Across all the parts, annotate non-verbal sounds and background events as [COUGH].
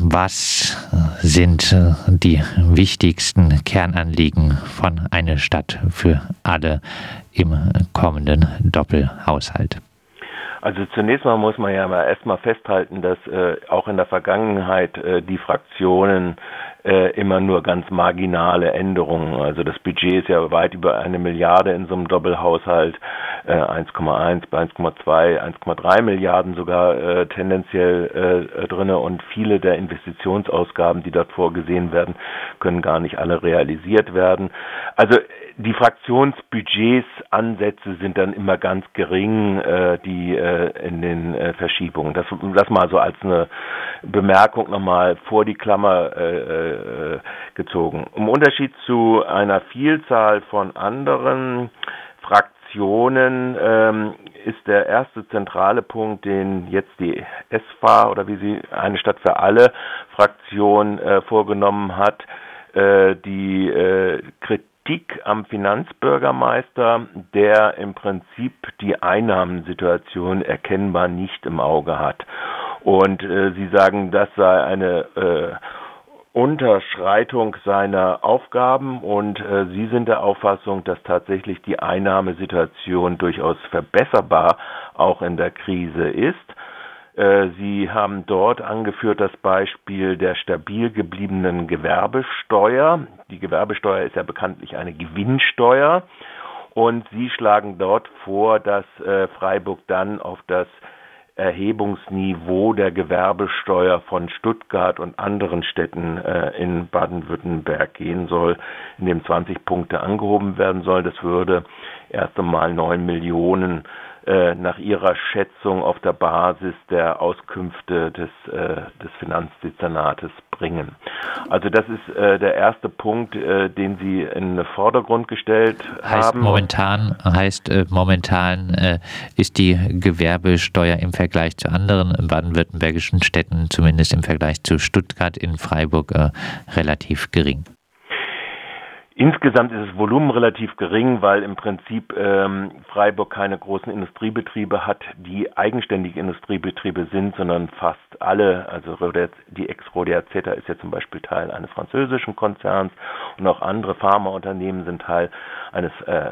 was sind die wichtigsten Kernanliegen von einer Stadt für alle im kommenden Doppelhaushalt? Also zunächst mal muss man ja mal erstmal festhalten, dass äh, auch in der Vergangenheit äh, die Fraktionen äh, immer nur ganz marginale Änderungen. Also das Budget ist ja weit über eine Milliarde in so einem Doppelhaushalt, äh, 1,1, 1,2, 1,3 Milliarden sogar äh, tendenziell äh, drinne und viele der Investitionsausgaben, die dort vorgesehen werden, können gar nicht alle realisiert werden. Also die Fraktionsbudgets Ansätze sind dann immer ganz gering, äh, die äh, in den äh, Verschiebungen. Das, das mal so als eine Bemerkung nochmal vor die Klammer äh, äh, gezogen. Im Unterschied zu einer Vielzahl von anderen Fraktionen ähm, ist der erste zentrale Punkt, den jetzt die SFA oder wie sie eine Stadt für alle Fraktion äh, vorgenommen hat, äh, die äh, Kritik am Finanzbürgermeister, der im Prinzip die Einnahmensituation erkennbar nicht im Auge hat. Und äh, Sie sagen, das sei eine äh, Unterschreitung seiner Aufgaben und äh, Sie sind der Auffassung, dass tatsächlich die Einnahmesituation durchaus verbesserbar auch in der Krise ist. Äh, Sie haben dort angeführt das Beispiel der stabil gebliebenen Gewerbesteuer. Die Gewerbesteuer ist ja bekanntlich eine Gewinnsteuer. Und Sie schlagen dort vor, dass äh, Freiburg dann auf das Erhebungsniveau der Gewerbesteuer von Stuttgart und anderen Städten äh, in Baden-Württemberg gehen soll, in dem 20 Punkte angehoben werden sollen. Das würde erst einmal 9 Millionen nach ihrer Schätzung auf der Basis der Auskünfte des, äh, des Finanzdezernates bringen. Also das ist äh, der erste Punkt, äh, den Sie in den Vordergrund gestellt heißt haben. Momentan heißt äh, momentan äh, ist die Gewerbesteuer im Vergleich zu anderen baden-württembergischen Städten, zumindest im Vergleich zu Stuttgart in Freiburg, relativ gering. Insgesamt ist das Volumen relativ gering, weil im Prinzip ähm, Freiburg keine großen Industriebetriebe hat, die eigenständige Industriebetriebe sind, sondern fast alle, also die Ex-Rodea Zeta ist ja zum Beispiel Teil eines französischen Konzerns und auch andere Pharmaunternehmen sind Teil eines äh, äh,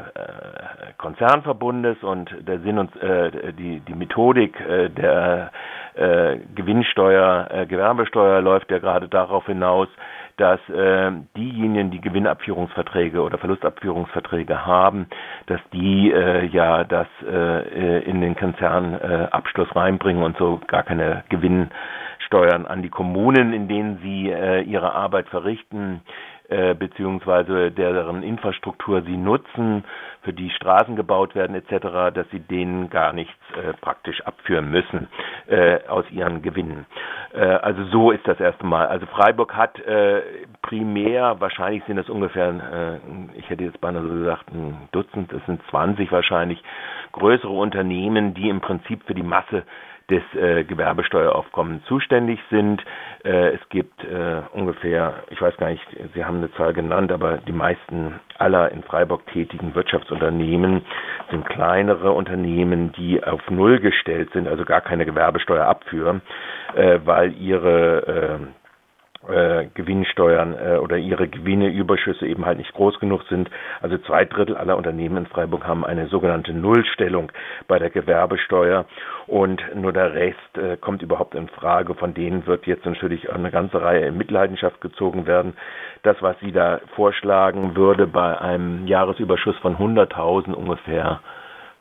Konzernverbundes. Und der Sinn und äh, die, die Methodik äh, der äh, Gewinnsteuer, äh, Gewerbesteuer läuft ja gerade darauf hinaus, dass äh, diejenigen, die Gewinnabführungsverträge oder Verlustabführungsverträge haben, dass die äh, ja das äh, in den Konzernabschluss äh, reinbringen und so gar keine Gewinnsteuern an die Kommunen, in denen sie äh, ihre Arbeit verrichten, äh, beziehungsweise deren Infrastruktur sie nutzen, für die Straßen gebaut werden etc., dass sie denen gar nichts äh, praktisch abführen müssen äh, aus ihren Gewinnen. Äh, also so ist das erste Mal. Also Freiburg hat äh, primär, wahrscheinlich sind das ungefähr, äh, ich hätte jetzt beinahe so gesagt, ein Dutzend, das sind 20 wahrscheinlich, größere Unternehmen, die im Prinzip für die Masse des äh, Gewerbesteueraufkommens zuständig sind. Äh, es gibt äh, ungefähr, ich weiß gar nicht, Sie haben eine Zahl genannt, aber die meisten aller in Freiburg tätigen Wirtschaftsunternehmen sind kleinere Unternehmen, die auf Null gestellt sind, also gar keine Gewerbesteuer abführen, äh, weil ihre äh, Gewinnsteuern äh, oder ihre Gewinneüberschüsse eben halt nicht groß genug sind. Also zwei Drittel aller Unternehmen in Freiburg haben eine sogenannte Nullstellung bei der Gewerbesteuer und nur der Rest äh, kommt überhaupt in Frage. Von denen wird jetzt natürlich eine ganze Reihe in Mitleidenschaft gezogen werden. Das, was sie da vorschlagen würde bei einem Jahresüberschuss von 100.000 ungefähr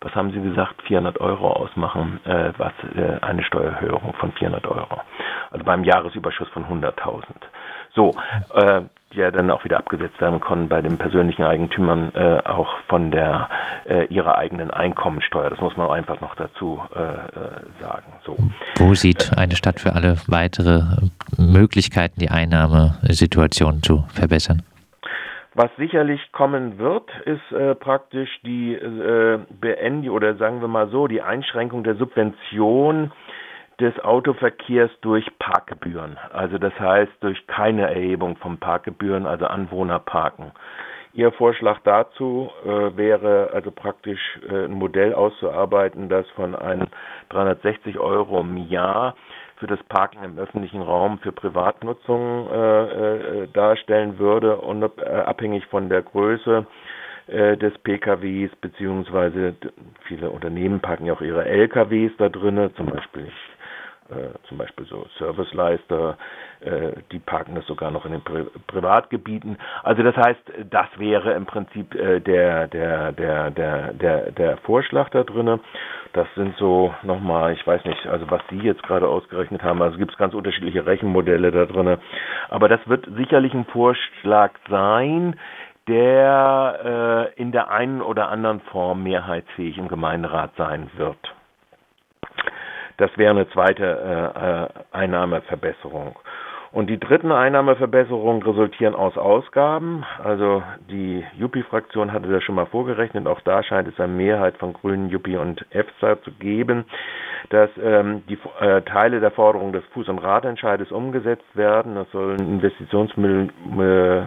was haben Sie gesagt, 400 Euro ausmachen, äh, was äh, eine Steuererhöhung von 400 Euro. Also beim Jahresüberschuss von 100.000. So, äh, ja dann auch wieder abgesetzt werden können bei den persönlichen Eigentümern äh, auch von der äh, ihrer eigenen Einkommensteuer. Das muss man einfach noch dazu äh, äh sagen. So. Wo sieht eine Stadt für alle weitere Möglichkeiten, die Einnahmesituation zu verbessern? Was sicherlich kommen wird, ist äh, praktisch die äh, Beendigung oder sagen wir mal so, die Einschränkung der Subvention des Autoverkehrs durch Parkgebühren. Also das heißt durch keine Erhebung von Parkgebühren, also Anwohnerparken. Ihr Vorschlag dazu äh, wäre also praktisch äh, ein Modell auszuarbeiten, das von einem 360 Euro im Jahr für das Parken im öffentlichen Raum für Privatnutzung äh, äh, darstellen würde, unabhängig äh, von der Größe äh, des PKWs, beziehungsweise viele Unternehmen parken ja auch ihre LKWs da drinnen, zum Beispiel äh, zum Beispiel so Serviceleister, äh, die parken das sogar noch in den Pri Privatgebieten. Also das heißt, das wäre im Prinzip äh, der, der, der, der, der, der Vorschlag da drinne. Das sind so nochmal, ich weiß nicht, also was Sie jetzt gerade ausgerechnet haben, also gibt es ganz unterschiedliche Rechenmodelle da drinne. Aber das wird sicherlich ein Vorschlag sein, der äh, in der einen oder anderen Form mehrheitsfähig im Gemeinderat sein wird. Das wäre eine zweite äh, äh, Einnahmeverbesserung. Und die dritten Einnahmeverbesserungen resultieren aus Ausgaben. Also die Juppie-Fraktion hatte das schon mal vorgerechnet. Auch da scheint es eine Mehrheit von Grünen, Juppie und EFSA zu geben, dass ähm, die äh, Teile der Forderung des Fuß- und Radentscheides umgesetzt werden. Das soll ein Investitionsmittel äh,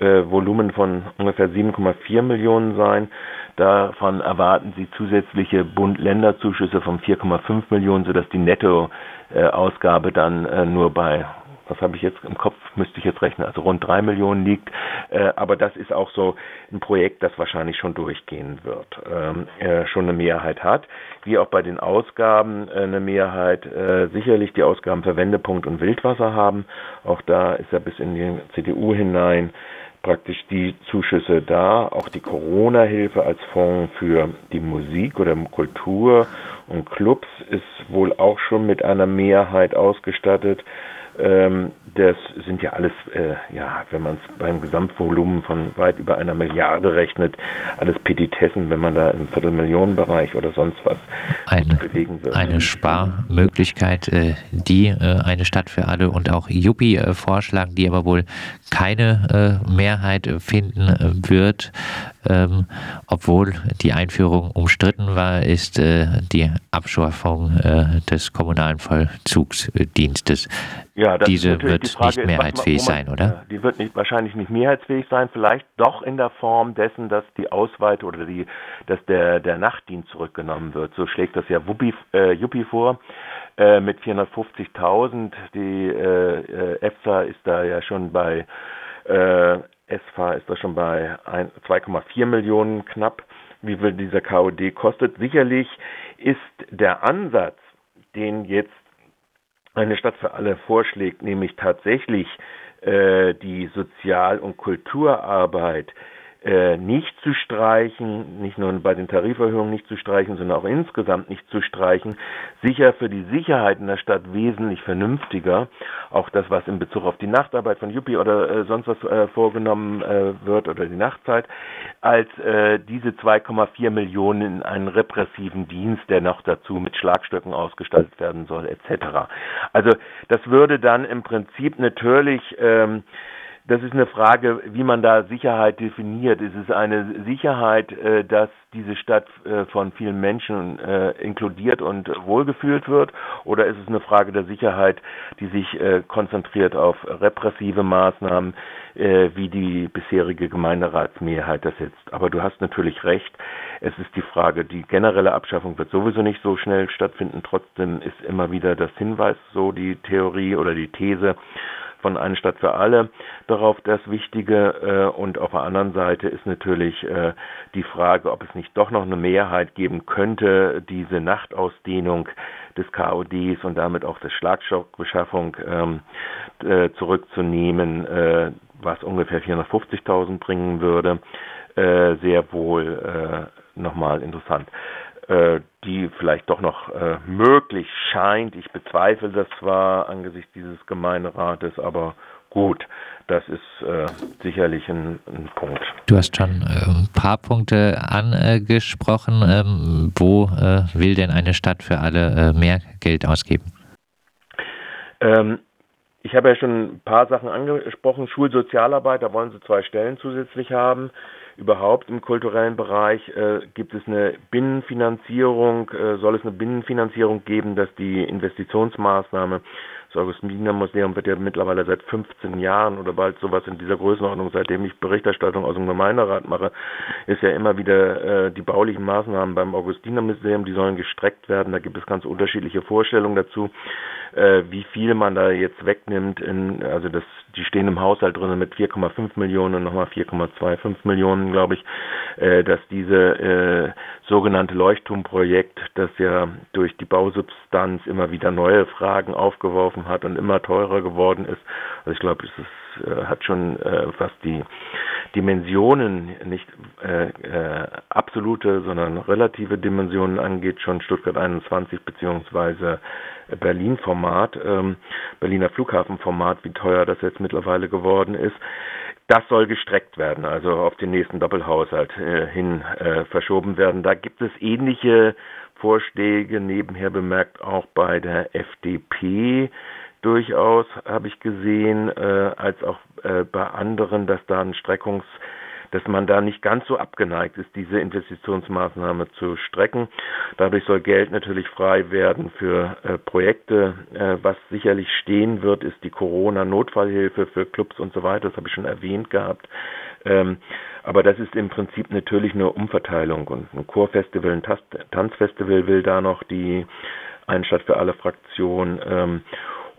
äh, Volumen von ungefähr 7,4 Millionen sein. Davon erwarten sie zusätzliche Bund-Länder-Zuschüsse von 4,5 Millionen, sodass die Nettoausgabe dann äh, nur bei was habe ich jetzt im Kopf, müsste ich jetzt rechnen, also rund drei Millionen liegt. Äh, aber das ist auch so ein Projekt, das wahrscheinlich schon durchgehen wird, ähm, äh, schon eine Mehrheit hat. Wie auch bei den Ausgaben äh, eine Mehrheit äh, sicherlich die Ausgaben für Wendepunkt und Wildwasser haben. Auch da ist ja bis in die CDU hinein praktisch die Zuschüsse da, auch die Corona-Hilfe als Fonds für die Musik oder Kultur und Clubs ist wohl auch schon mit einer Mehrheit ausgestattet. Ähm, das sind ja alles, äh, ja, wenn man es beim Gesamtvolumen von weit über einer Milliarde rechnet, alles Petitessen, wenn man da im Viertelmillionenbereich oder sonst was eine, bewegen würde. Eine Sparmöglichkeit, äh, die äh, eine Stadt für alle und auch Juppie äh, vorschlagen, die aber wohl keine äh, Mehrheit finden äh, wird. Ähm, obwohl die Einführung umstritten war, ist die Abschaffung des kommunalen Vollzugsdienstes. Ja, Diese wird die nicht mehrheitsfähig man, sein, oder? Die wird nicht, wahrscheinlich nicht mehrheitsfähig sein, vielleicht doch in der Form dessen, dass die Ausweitung oder die, dass der, der Nachtdienst zurückgenommen wird. So schlägt das ja Wuppi, äh, Juppie vor äh, mit 450.000. Die äh, äh, EFSA ist da ja schon bei äh, SFA ist da schon bei 2,4 Millionen knapp, wie viel dieser KOD kostet. Sicherlich ist der Ansatz, den jetzt eine Stadt für alle vorschlägt, nämlich tatsächlich äh, die Sozial- und Kulturarbeit äh, nicht zu streichen, nicht nur bei den Tariferhöhungen nicht zu streichen, sondern auch insgesamt nicht zu streichen, sicher für die Sicherheit in der Stadt wesentlich vernünftiger. Auch das, was in Bezug auf die Nachtarbeit von Juppie oder äh, sonst was äh, vorgenommen äh, wird oder die Nachtzeit, als äh, diese 2,4 Millionen in einen repressiven Dienst, der noch dazu mit Schlagstöcken ausgestaltet werden soll, etc. Also das würde dann im Prinzip natürlich ähm, das ist eine Frage, wie man da Sicherheit definiert. Ist es eine Sicherheit, äh, dass diese Stadt äh, von vielen Menschen äh, inkludiert und wohlgefühlt wird? Oder ist es eine Frage der Sicherheit, die sich konzentriert auf repressive Maßnahmen, wie die bisherige Gemeinderatsmehrheit das jetzt? Aber du hast natürlich recht. Es ist die Frage, die generelle Abschaffung wird sowieso nicht so schnell stattfinden. Trotzdem ist immer wieder das Hinweis, so die Theorie oder die These, von Eine Stadt für alle darauf das Wichtige. Äh, und auf der anderen Seite ist natürlich äh, die Frage, ob es nicht doch noch eine Mehrheit geben könnte, diese Nachtausdehnung des KODs und damit auch der Schlagstockbeschaffung ähm, äh, zurückzunehmen, äh, was ungefähr 450.000 bringen würde. Äh, sehr wohl äh, nochmal interessant. Äh, die vielleicht doch noch äh, möglich scheint. Ich bezweifle das zwar angesichts dieses Gemeinderates, aber gut, das ist äh, sicherlich ein, ein, Punkt. Du hast schon äh, ein paar Punkte angesprochen. Ähm, wo äh, will denn eine Stadt für alle äh, mehr Geld ausgeben? Ähm, ich habe ja schon ein paar Sachen angesprochen. Schulsozialarbeit, da wollen sie zwei Stellen zusätzlich haben überhaupt im kulturellen Bereich äh, gibt es eine Binnenfinanzierung, äh, soll es eine Binnenfinanzierung geben, dass die Investitionsmaßnahme, das Augustiner Museum wird ja mittlerweile seit 15 Jahren oder bald sowas in dieser Größenordnung, seitdem ich Berichterstattung aus dem Gemeinderat mache, ist ja immer wieder äh, die baulichen Maßnahmen beim Augustiner Museum, die sollen gestreckt werden, da gibt es ganz unterschiedliche Vorstellungen dazu. Äh, wie viel man da jetzt wegnimmt. In, also das, die stehen im Haushalt drin mit 4,5 Millionen und nochmal 4,25 Millionen, glaube ich, äh, dass diese äh, sogenannte Leuchtturmprojekt, das ja durch die Bausubstanz immer wieder neue Fragen aufgeworfen hat und immer teurer geworden ist. Also ich glaube, es ist, äh, hat schon äh, was die Dimensionen, nicht äh, äh, absolute, sondern relative Dimensionen angeht, schon Stuttgart 21 beziehungsweise Berlin-Format, ähm, Berliner Flughafenformat, wie teuer das jetzt mittlerweile geworden ist. Das soll gestreckt werden, also auf den nächsten Doppelhaushalt äh, hin äh, verschoben werden. Da gibt es ähnliche Vorschläge, nebenher bemerkt auch bei der FDP durchaus, habe ich gesehen, äh, als auch äh, bei anderen, dass da ein Streckungs dass man da nicht ganz so abgeneigt ist, diese Investitionsmaßnahme zu strecken. Dadurch soll Geld natürlich frei werden für äh, Projekte. Äh, was sicherlich stehen wird, ist die Corona-Notfallhilfe für Clubs und so weiter. Das habe ich schon erwähnt gehabt. Ähm, aber das ist im Prinzip natürlich eine Umverteilung und ein Chorfestival, ein Tanzfestival will da noch die Einstadt für alle Fraktionen. Ähm,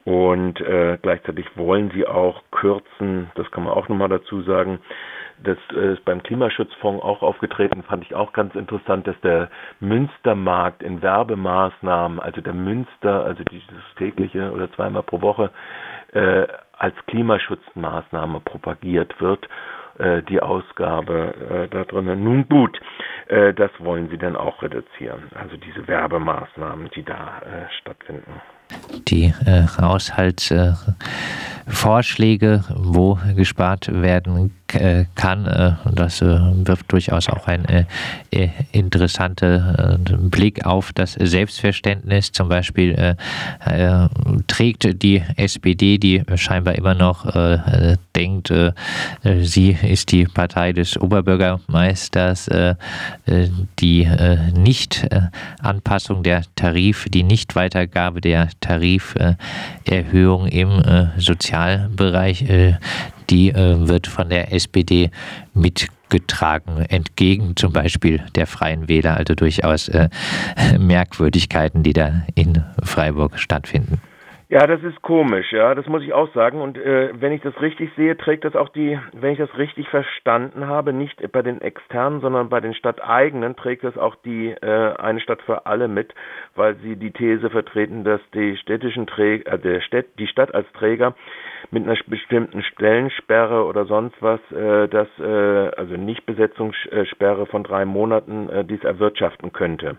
und äh, gleichzeitig wollen sie auch kürzen, das kann man auch nochmal dazu sagen, das äh, ist beim Klimaschutzfonds auch aufgetreten, fand ich auch ganz interessant, dass der Münstermarkt in Werbemaßnahmen, also der Münster, also dieses tägliche oder zweimal pro Woche, äh, als Klimaschutzmaßnahme propagiert wird, äh, die Ausgabe äh, da drinnen. Nun gut, äh, das wollen sie dann auch reduzieren, also diese Werbemaßnahmen, die da äh, stattfinden die äh, Haushaltsvorschläge, äh, wo gespart werden kann. Äh, das äh, wirft durchaus auch einen äh, interessanten Blick auf das Selbstverständnis. Zum Beispiel trägt die SPD, die scheinbar immer noch denkt, sie ist die Partei des Oberbürgermeisters, die Nicht-Anpassung der Tarife, die Nichtweitergabe der Tariferhöhung im Sozialbereich die äh, wird von der SPD mitgetragen, entgegen zum Beispiel der Freien Wähler, also durchaus äh, [LAUGHS] Merkwürdigkeiten, die da in Freiburg stattfinden. Ja, das ist komisch, ja, das muss ich auch sagen. Und äh, wenn ich das richtig sehe, trägt das auch die, wenn ich das richtig verstanden habe, nicht bei den externen, sondern bei den stadteigenen, trägt das auch die äh, eine Stadt für alle mit, weil sie die These vertreten, dass die städtischen Träger, äh, der Städt, die Stadt als Träger mit einer bestimmten Stellensperre oder sonst was, äh, das äh, also Nichtbesetzungssperre von drei Monaten äh, dies erwirtschaften könnte.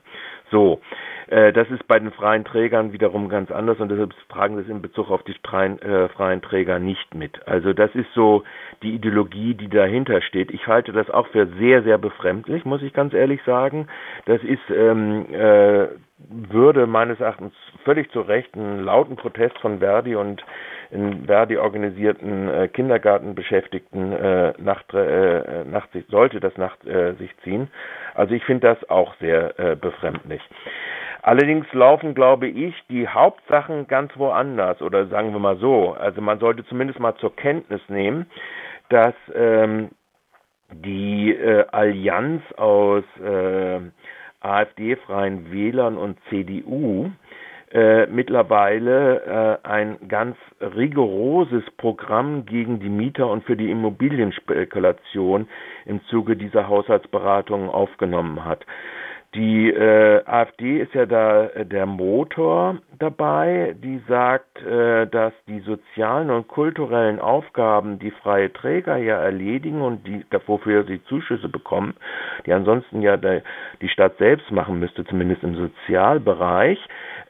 So, äh, das ist bei den freien Trägern wiederum ganz anders und deshalb tragen sie es in Bezug auf die freien, äh, freien Träger nicht mit. Also das ist so die Ideologie, die dahinter steht. Ich halte das auch für sehr, sehr befremdlich, muss ich ganz ehrlich sagen. Das ist ähm, äh, würde meines Erachtens völlig zu Recht einen lauten Protest von Verdi und in Verdi organisierten äh, Kindergartenbeschäftigten äh, nach, äh, nach sich, sollte das nach äh, sich ziehen. Also ich finde das auch sehr äh, befremdlich. Allerdings laufen, glaube ich, die Hauptsachen ganz woanders oder sagen wir mal so. Also man sollte zumindest mal zur Kenntnis nehmen, dass ähm, die äh, Allianz aus äh, AfD-freien Wählern und CDU äh, mittlerweile äh, ein ganz rigoroses Programm gegen die Mieter und für die Immobilienspekulation im Zuge dieser Haushaltsberatungen aufgenommen hat. Die äh, AfD ist ja da äh, der Motor dabei, die sagt, äh, dass die sozialen und kulturellen Aufgaben, die freie Träger ja erledigen und die, wofür sie Zuschüsse bekommen, die ansonsten ja der, die Stadt selbst machen müsste, zumindest im Sozialbereich,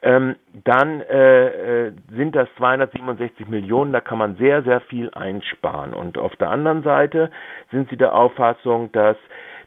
ähm, dann äh, äh sind das 267 Millionen, da kann man sehr, sehr viel einsparen. Und auf der anderen Seite sind sie der Auffassung, dass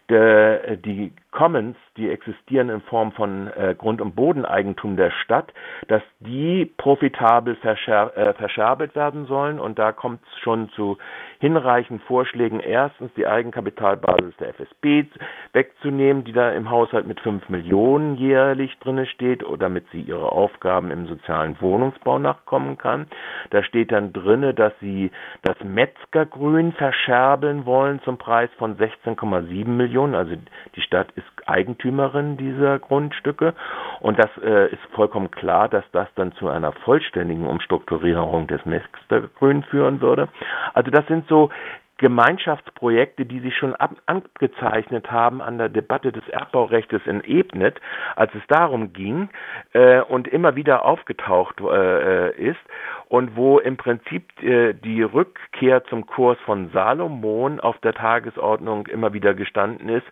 der, die Commons, die existieren in Form von äh, Grund- und Bodeneigentum der Stadt, dass die profitabel verscher äh, verscherbelt werden sollen. Und da kommt es schon zu hinreichenden Vorschlägen, erstens die Eigenkapitalbasis der FSB wegzunehmen, die da im Haushalt mit 5 Millionen jährlich drinne steht, damit sie ihre Aufgaben im sozialen Wohnungsbau nachkommen kann. Da steht dann drinne, dass sie das Metzgergrün verscherbeln wollen zum Preis von 16,7 Millionen. Also die Stadt ist Eigentümerin dieser Grundstücke und das äh, ist vollkommen klar, dass das dann zu einer vollständigen Umstrukturierung des Mextergrün führen würde. Also das sind so Gemeinschaftsprojekte, die sich schon ab, angezeichnet haben an der Debatte des Erbbaurechts in Ebnet, als es darum ging äh, und immer wieder aufgetaucht äh, ist und wo im Prinzip äh, die Rückkehr zum Kurs von Salomon auf der Tagesordnung immer wieder gestanden ist,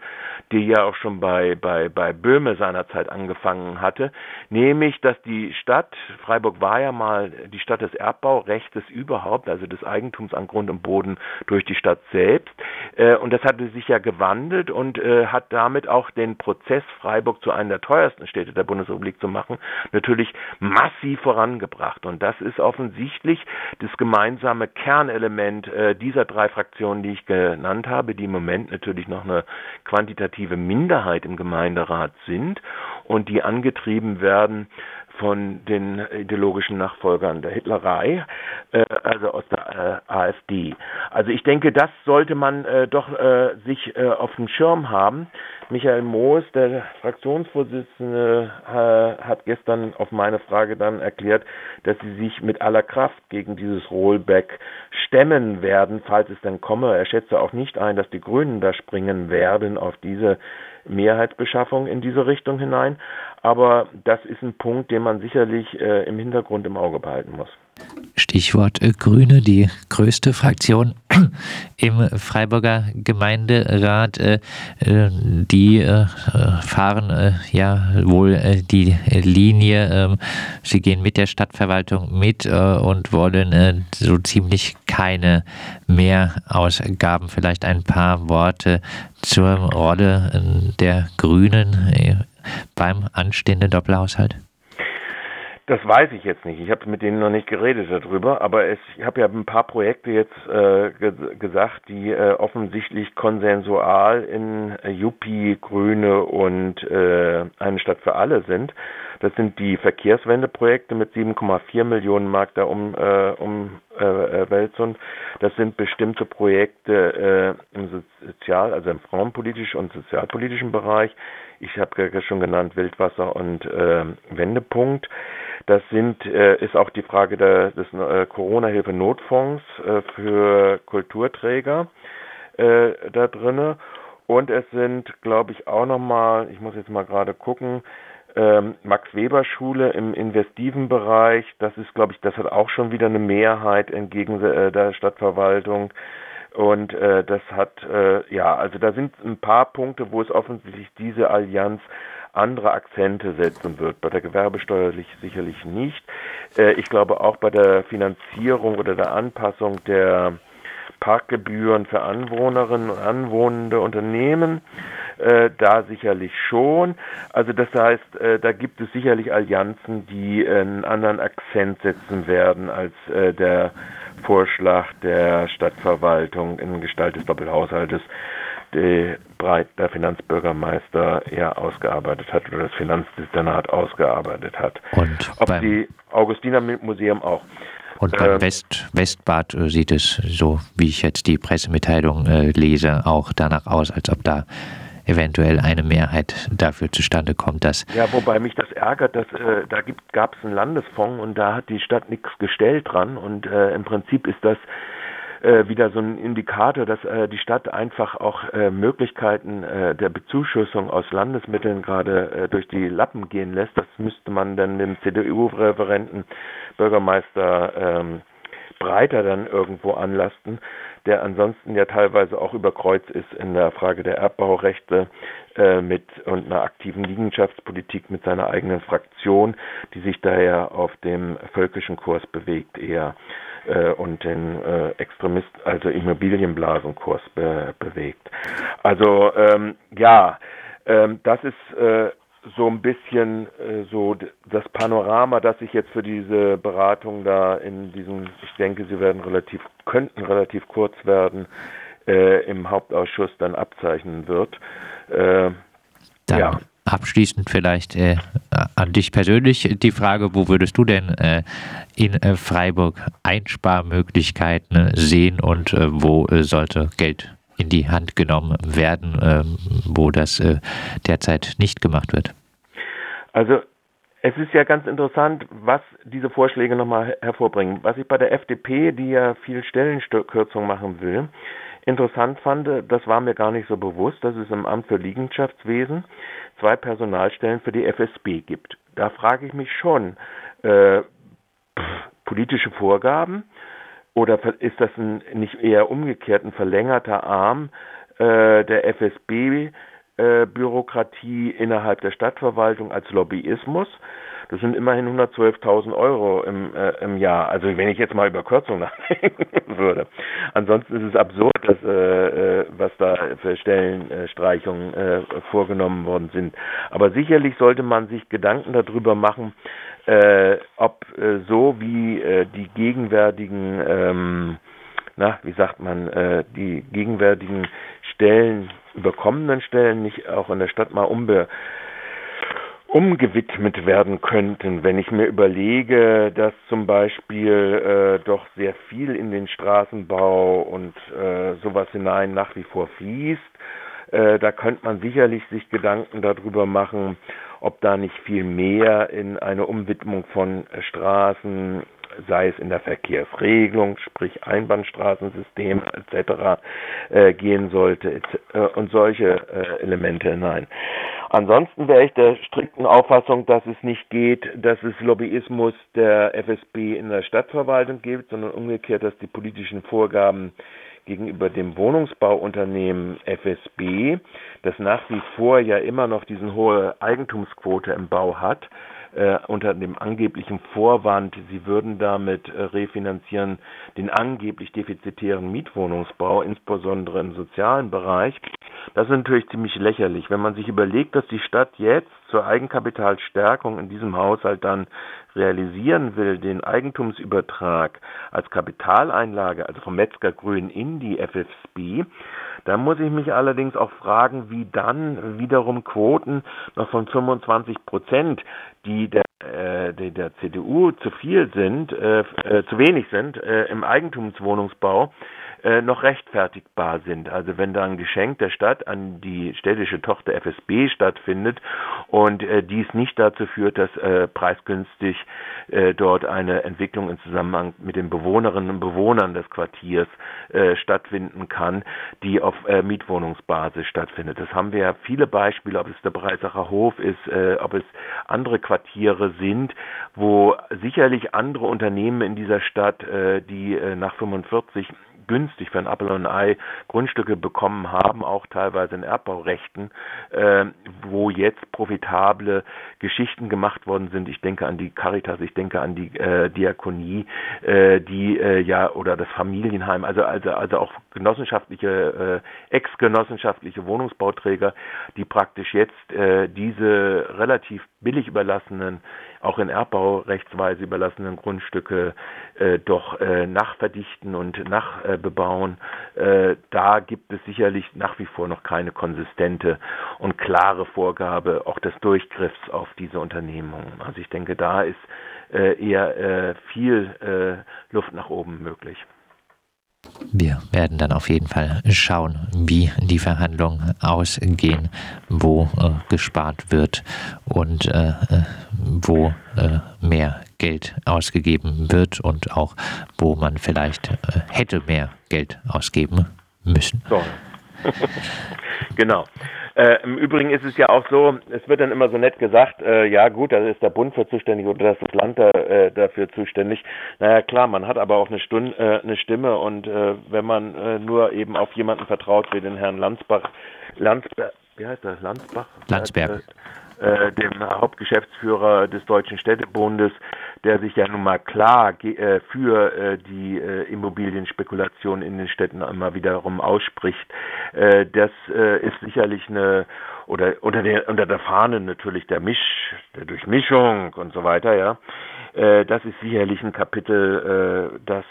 die ja auch schon bei, bei, bei Böhme seinerzeit angefangen hatte, nämlich, dass die Stadt, Freiburg war ja mal die Stadt des Erbbaurechts überhaupt, also des Eigentums an Grund und Boden durch die Stadt selbst, äh, und das hatte sich ja gewandelt und äh, hat damit auch den Prozess, Freiburg zu einer der teuersten Städte der Bundesrepublik zu machen, natürlich massiv vorangebracht. Und das ist offensichtlich offensichtlich das gemeinsame Kernelement äh, dieser drei Fraktionen, die ich genannt habe, die im Moment natürlich noch eine quantitative Minderheit im Gemeinderat sind und die angetrieben werden von den ideologischen Nachfolgern der Hitlerei, äh, also aus der äh, AfD. Also ich denke, das sollte man äh, doch äh, sich äh, auf dem Schirm haben. Michael Moos, der Fraktionsvorsitzende, äh, hat gestern auf meine Frage dann erklärt, dass sie sich mit aller Kraft gegen dieses Rollback stemmen werden, falls es denn komme. Er schätze auch nicht ein, dass die Grünen da springen werden auf diese Mehrheitsbeschaffung in diese Richtung hinein. Aber das ist ein Punkt, den man sicherlich äh, im Hintergrund im Auge behalten muss. Stichwort äh, Grüne, die größte Fraktion [CLEARS THROAT] im Freiburger Gemeinderat. Äh, äh, die fahren ja wohl die Linie. Ähm, sie gehen mit der Stadtverwaltung mit und wollen so ziemlich keine Mehrausgaben. Vielleicht ein paar Worte zur Rolle der Grünen beim anstehenden Doppelhaushalt. Das weiß ich jetzt nicht. Ich habe mit denen noch nicht geredet darüber, aber es, ich habe ja ein paar Projekte jetzt äh, ge gesagt, die äh, offensichtlich konsensual in äh, Juppie, Grüne und äh, eine Stadt für alle sind. Das sind die Verkehrswendeprojekte mit 7,4 Millionen Mark da um, äh, um äh, äh Welzund. Das sind bestimmte Projekte äh, im Sozial-, also im frauenpolitischen und sozialpolitischen Bereich. Ich habe ja schon genannt Wildwasser und äh, Wendepunkt. Das sind, äh, ist auch die Frage der, des äh, Corona-Hilfe-Notfonds äh, für Kulturträger äh, da drinne. Und es sind, glaube ich, auch nochmal, ich muss jetzt mal gerade gucken, ähm, Max-Weber-Schule im investiven Bereich. Das ist, glaube ich, das hat auch schon wieder eine Mehrheit entgegen äh, der Stadtverwaltung. Und äh, das hat, äh, ja, also da sind ein paar Punkte, wo es offensichtlich diese Allianz andere Akzente setzen wird. Bei der Gewerbesteuer sicherlich nicht. Äh, ich glaube auch bei der Finanzierung oder der Anpassung der Parkgebühren für Anwohnerinnen und anwohnende Unternehmen, äh, da sicherlich schon. Also das heißt, äh, da gibt es sicherlich Allianzen, die einen anderen Akzent setzen werden als äh, der Vorschlag der Stadtverwaltung in Gestalt des Doppelhaushaltes, die breit der Finanzbürgermeister ja ausgearbeitet hat oder das Finanzdezernat ausgearbeitet hat. Und Ob die Augustiner Museum auch. Und beim ähm, West, Westbad äh, sieht es so, wie ich jetzt die Pressemitteilung äh, lese, auch danach aus, als ob da eventuell eine Mehrheit dafür zustande kommt, dass. Ja, wobei mich das ärgert, dass äh, da gab es einen Landesfonds und da hat die Stadt nichts gestellt dran und äh, im Prinzip ist das äh, wieder so ein Indikator, dass äh, die Stadt einfach auch äh, Möglichkeiten äh, der Bezuschussung aus Landesmitteln gerade äh, durch die Lappen gehen lässt. Das müsste man dann dem CDU-Referenten Bürgermeister ähm, breiter dann irgendwo anlasten, der ansonsten ja teilweise auch überkreuzt ist in der Frage der Erbbaurechte äh, mit und einer aktiven Liegenschaftspolitik mit seiner eigenen Fraktion, die sich daher auf dem völkischen Kurs bewegt eher äh, und den äh, Extremist, also Immobilienblasenkurs be bewegt. Also ähm, ja, ähm, das ist äh, so ein bisschen äh, so das Panorama, das sich jetzt für diese Beratung da in diesem, ich denke, sie werden relativ, könnten relativ kurz werden, äh, im Hauptausschuss dann abzeichnen wird. Äh, dann ja. Abschließend vielleicht äh, an dich persönlich die Frage, wo würdest du denn äh, in äh, Freiburg Einsparmöglichkeiten sehen und wo sollte Geld in die Hand genommen werden, ähm, wo das äh, derzeit nicht gemacht wird? Also es ist ja ganz interessant, was diese Vorschläge nochmal hervorbringen. Was ich bei der FDP, die ja viel Stellenkürzung machen will, interessant fand, das war mir gar nicht so bewusst, dass es im Amt für Liegenschaftswesen zwei Personalstellen für die FSB gibt. Da frage ich mich schon, äh, politische Vorgaben oder ist das ein, nicht eher umgekehrt ein verlängerter Arm äh, der FSB äh, Bürokratie innerhalb der Stadtverwaltung als Lobbyismus. Das sind immerhin 112.000 Euro im, äh, im Jahr. Also wenn ich jetzt mal über Kürzung [LAUGHS] nachdenken würde. Ansonsten ist es absurd, dass, äh, äh, was da für Stellenstreichungen äh, vorgenommen worden sind. Aber sicherlich sollte man sich Gedanken darüber machen, äh, ob äh, so wie äh, die gegenwärtigen ähm, na, wie sagt man, äh, die gegenwärtigen Stellen, überkommenen Stellen nicht auch in der Stadt mal umbe umgewidmet werden könnten, wenn ich mir überlege, dass zum Beispiel äh, doch sehr viel in den Straßenbau und äh, sowas hinein nach wie vor fließt. Äh, da könnte man sicherlich sich Gedanken darüber machen, ob da nicht viel mehr in eine Umwidmung von Straßen sei es in der Verkehrsregelung, sprich Einbahnstraßensysteme etc. Äh, gehen sollte äh, und solche äh, Elemente hinein. Ansonsten wäre ich der strikten Auffassung, dass es nicht geht, dass es Lobbyismus der FSB in der Stadtverwaltung gibt, sondern umgekehrt, dass die politischen Vorgaben gegenüber dem Wohnungsbauunternehmen FSB, das nach wie vor ja immer noch diesen hohe Eigentumsquote im Bau hat, äh, unter dem angeblichen Vorwand, sie würden damit äh, refinanzieren den angeblich defizitären Mietwohnungsbau, insbesondere im sozialen Bereich. Das ist natürlich ziemlich lächerlich, wenn man sich überlegt, dass die Stadt jetzt zur Eigenkapitalstärkung in diesem Haushalt dann realisieren will, den Eigentumsübertrag als Kapitaleinlage, also vom Metzger Grün in die FFB, da muss ich mich allerdings auch fragen, wie dann wiederum Quoten noch von 25 Prozent, die der, äh, die der CDU zu viel sind, äh, äh, zu wenig sind äh, im Eigentumswohnungsbau, äh, noch rechtfertigbar sind. Also wenn da ein Geschenk der Stadt an die städtische Tochter FSB stattfindet und äh, dies nicht dazu führt, dass äh, preisgünstig äh, dort eine Entwicklung im Zusammenhang mit den Bewohnerinnen und Bewohnern des Quartiers äh, stattfinden kann, die auf äh, Mietwohnungsbasis stattfindet. Das haben wir ja viele Beispiele, ob es der Breisacher Hof ist, ob es andere Quartiere sind, wo sicherlich andere Unternehmen in dieser Stadt, die nach 45 günstig für ein Apple und ein Ei Grundstücke bekommen haben, auch teilweise in Erbbaurechten, äh, wo jetzt profitable Geschichten gemacht worden sind. Ich denke an die Caritas, ich denke an die äh, Diakonie, äh, die äh, ja oder das Familienheim, also also also auch genossenschaftliche, äh, ex-genossenschaftliche Wohnungsbauträger, die praktisch jetzt äh, diese relativ billig überlassenen auch in Erbbaurechtsweise überlassenen Grundstücke äh, doch äh, nachverdichten und nachbebauen. Äh, da gibt es sicherlich nach wie vor noch keine konsistente und klare Vorgabe auch des Durchgriffs auf diese Unternehmungen. Also ich denke, da ist äh, eher äh, viel äh, Luft nach oben möglich. Wir werden dann auf jeden Fall schauen, wie die Verhandlungen ausgehen, wo äh, gespart wird und äh, äh wo äh, mehr Geld ausgegeben wird und auch wo man vielleicht äh, hätte mehr Geld ausgeben müssen. So. [LAUGHS] genau. Äh, Im Übrigen ist es ja auch so, es wird dann immer so nett gesagt, äh, ja gut, da ist der Bund für zuständig oder das ist das Land da, äh, dafür zuständig. Naja klar, man hat aber auch eine, Stunde, äh, eine Stimme und äh, wenn man äh, nur eben auf jemanden vertraut wie den Herrn Landsbach, Landsberg, wie heißt das, Landsbach? Landsberg. Äh, dem Hauptgeschäftsführer des Deutschen Städtebundes, der sich ja nun mal klar äh, für äh, die äh, Immobilienspekulation in den Städten immer wiederum ausspricht. Äh, das äh, ist sicherlich eine oder unter der unter der Fahne natürlich der Misch, der Durchmischung und so weiter, ja. Das ist sicherlich ein Kapitel, das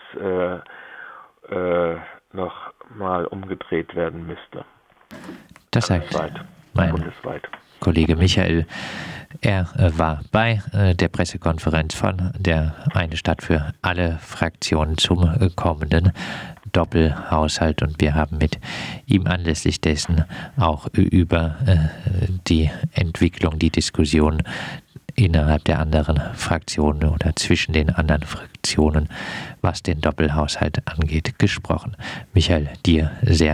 noch mal umgedreht werden müsste. Das heißt, mein bundesweit. Kollege Michael. Er äh, war bei äh, der Pressekonferenz von der Eine Stadt für alle Fraktionen zum äh, kommenden Doppelhaushalt und wir haben mit ihm anlässlich dessen auch über die Entwicklung, die Diskussion innerhalb der anderen Fraktionen oder zwischen den anderen Fraktionen, was den Doppelhaushalt angeht, gesprochen. Michael, dir sehr